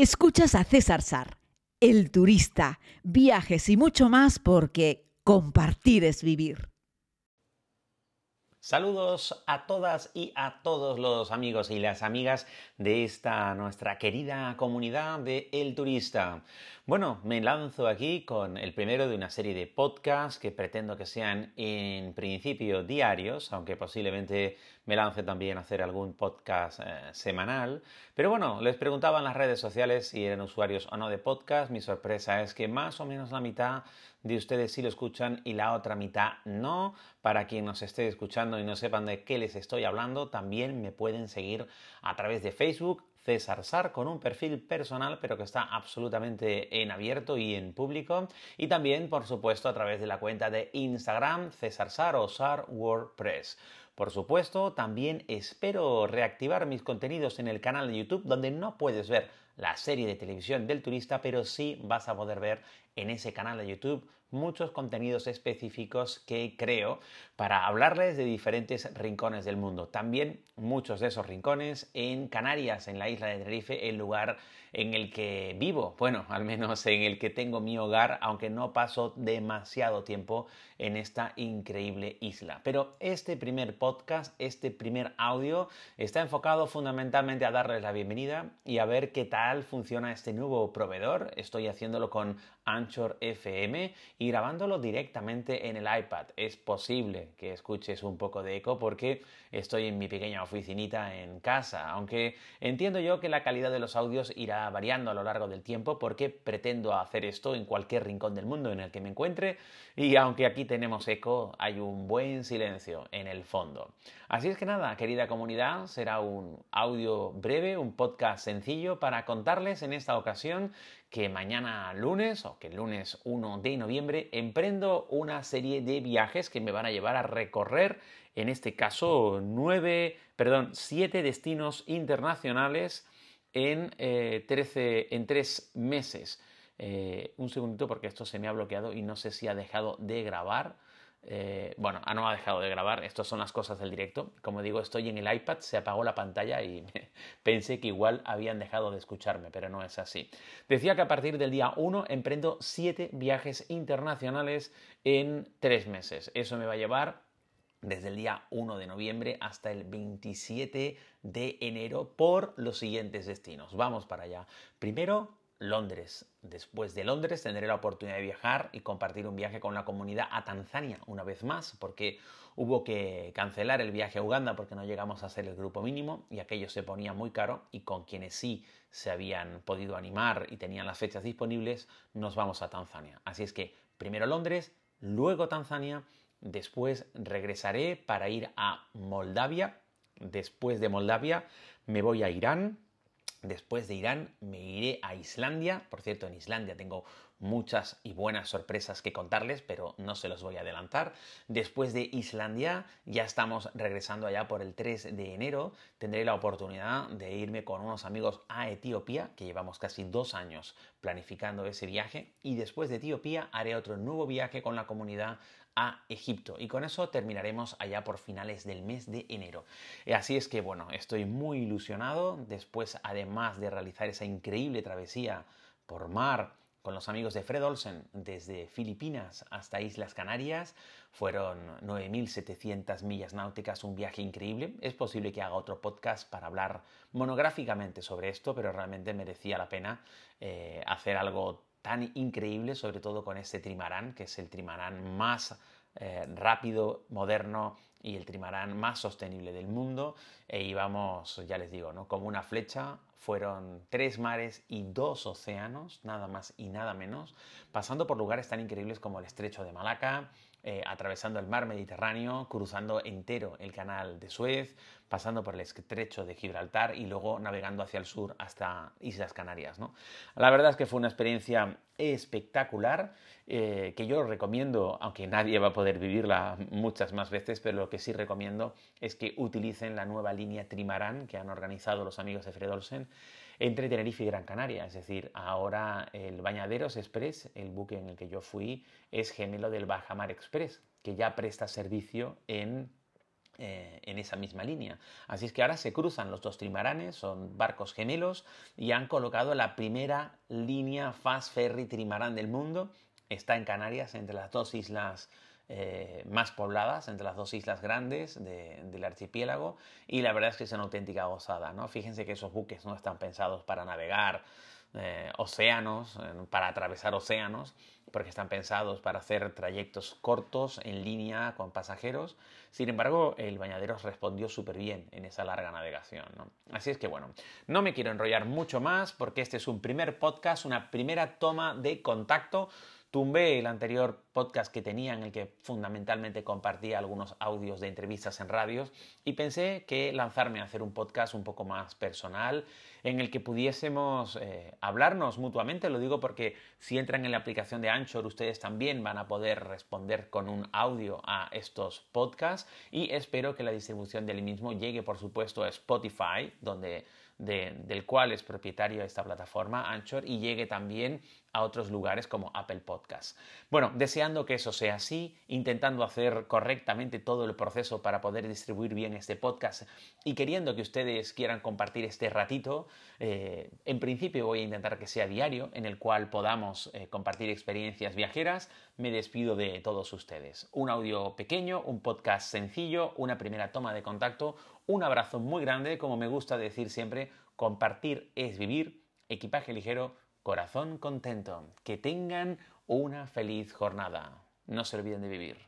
Escuchas a César Sar, el turista, viajes y mucho más porque compartir es vivir. Saludos a todas y a todos los amigos y las amigas de esta nuestra querida comunidad de El Turista. Bueno, me lanzo aquí con el primero de una serie de podcasts que pretendo que sean en principio diarios, aunque posiblemente me lance también a hacer algún podcast eh, semanal. Pero bueno, les preguntaba en las redes sociales si eran usuarios o no de podcast. Mi sorpresa es que más o menos la mitad de ustedes sí lo escuchan y la otra mitad no. Para quien nos esté escuchando y no sepan de qué les estoy hablando, también me pueden seguir a través de Facebook, César Sar con un perfil personal pero que está absolutamente en abierto y en público y también por supuesto a través de la cuenta de Instagram César Sar o Sar WordPress. Por supuesto, también espero reactivar mis contenidos en el canal de YouTube donde no puedes ver la serie de televisión del turista, pero sí vas a poder ver en ese canal de YouTube muchos contenidos específicos que creo para hablarles de diferentes rincones del mundo. También muchos de esos rincones en Canarias, en la isla de Tenerife, el lugar en el que vivo, bueno, al menos en el que tengo mi hogar, aunque no paso demasiado tiempo en esta increíble isla. Pero este primer podcast, este primer audio, está enfocado fundamentalmente a darles la bienvenida y a ver qué tal funciona este nuevo proveedor. Estoy haciéndolo con Anchor FM y grabándolo directamente en el iPad. Es posible que escuches un poco de eco porque estoy en mi pequeña oficinita en casa, aunque entiendo yo que la calidad de los audios irá variando a lo largo del tiempo porque pretendo hacer esto en cualquier rincón del mundo en el que me encuentre y aunque aquí tenemos eco, hay un buen silencio en el fondo. Así es que nada, querida comunidad, será un audio breve, un podcast sencillo para contarles en esta ocasión que mañana lunes, o que el lunes 1 de noviembre, emprendo una serie de viajes que me van a llevar a recorrer, en este caso, nueve, perdón, siete destinos internacionales en, eh, en tres meses. Eh, un segundito porque esto se me ha bloqueado y no sé si ha dejado de grabar. Eh, bueno, no ha dejado de grabar, estas son las cosas del directo. Como digo, estoy en el iPad, se apagó la pantalla y pensé que igual habían dejado de escucharme, pero no es así. Decía que a partir del día 1 emprendo 7 viajes internacionales en 3 meses. Eso me va a llevar desde el día 1 de noviembre hasta el 27 de enero por los siguientes destinos. Vamos para allá. Primero, Londres. Después de Londres tendré la oportunidad de viajar y compartir un viaje con la comunidad a Tanzania una vez más, porque hubo que cancelar el viaje a Uganda porque no llegamos a ser el grupo mínimo y aquello se ponía muy caro y con quienes sí se habían podido animar y tenían las fechas disponibles, nos vamos a Tanzania. Así es que primero Londres, luego Tanzania, después regresaré para ir a Moldavia, después de Moldavia me voy a Irán, Después de Irán me iré a Islandia. Por cierto, en Islandia tengo muchas y buenas sorpresas que contarles, pero no se los voy a adelantar. Después de Islandia ya estamos regresando allá por el 3 de enero. Tendré la oportunidad de irme con unos amigos a Etiopía, que llevamos casi dos años planificando ese viaje. Y después de Etiopía haré otro nuevo viaje con la comunidad Egipto. Y con eso terminaremos allá por finales del mes de enero. Eh, así es que bueno, estoy muy ilusionado. Después, además de realizar esa increíble travesía por mar con los amigos de Fred Olsen desde Filipinas hasta Islas Canarias. Fueron 9.700 millas náuticas, un viaje increíble. Es posible que haga otro podcast para hablar monográficamente sobre esto, pero realmente merecía la pena eh, hacer algo tan increíble, sobre todo con este trimarán, que es el trimarán más eh, rápido, moderno y el trimarán más sostenible del mundo. E íbamos, ya les digo, ¿no? como una flecha. Fueron tres mares y dos océanos, nada más y nada menos, pasando por lugares tan increíbles como el estrecho de Malaca, eh, atravesando el mar Mediterráneo, cruzando entero el canal de Suez, pasando por el estrecho de Gibraltar y luego navegando hacia el sur hasta Islas Canarias. ¿no? La verdad es que fue una experiencia espectacular eh, que yo recomiendo, aunque nadie va a poder vivirla muchas más veces, pero que sí recomiendo es que utilicen la nueva línea Trimarán que han organizado los amigos de Fred Olsen entre Tenerife y Gran Canaria. Es decir, ahora el Bañaderos Express, el buque en el que yo fui, es gemelo del Bajamar Express, que ya presta servicio en eh, en esa misma línea. Así es que ahora se cruzan los dos trimaranes, son barcos gemelos y han colocado la primera línea Fast Ferry trimarán del mundo. Está en Canarias, entre las dos islas eh, más pobladas, entre las dos islas grandes del archipiélago, y la verdad es que es una auténtica gozada. ¿no? Fíjense que esos buques no están pensados para navegar eh, océanos, para atravesar océanos, porque están pensados para hacer trayectos cortos en línea con pasajeros. Sin embargo, el Bañaderos respondió súper bien en esa larga navegación. Así es que bueno, no me quiero enrollar mucho más porque este es un primer podcast, una primera toma de contacto Tumbé el anterior podcast que tenía en el que fundamentalmente compartía algunos audios de entrevistas en radios y pensé que lanzarme a hacer un podcast un poco más personal en el que pudiésemos eh, hablarnos mutuamente. Lo digo porque si entran en la aplicación de Anchor ustedes también van a poder responder con un audio a estos podcasts y espero que la distribución del mismo llegue por supuesto a Spotify donde del cual es propietario esta plataforma, Anchor, y llegue también a otros lugares como Apple Podcasts. Bueno, deseando que eso sea así, intentando hacer correctamente todo el proceso para poder distribuir bien este podcast y queriendo que ustedes quieran compartir este ratito, eh, en principio voy a intentar que sea diario, en el cual podamos eh, compartir experiencias viajeras. Me despido de todos ustedes. Un audio pequeño, un podcast sencillo, una primera toma de contacto, un abrazo muy grande, como me gusta decir siempre, compartir es vivir, equipaje ligero, corazón contento. Que tengan una feliz jornada. No se olviden de vivir.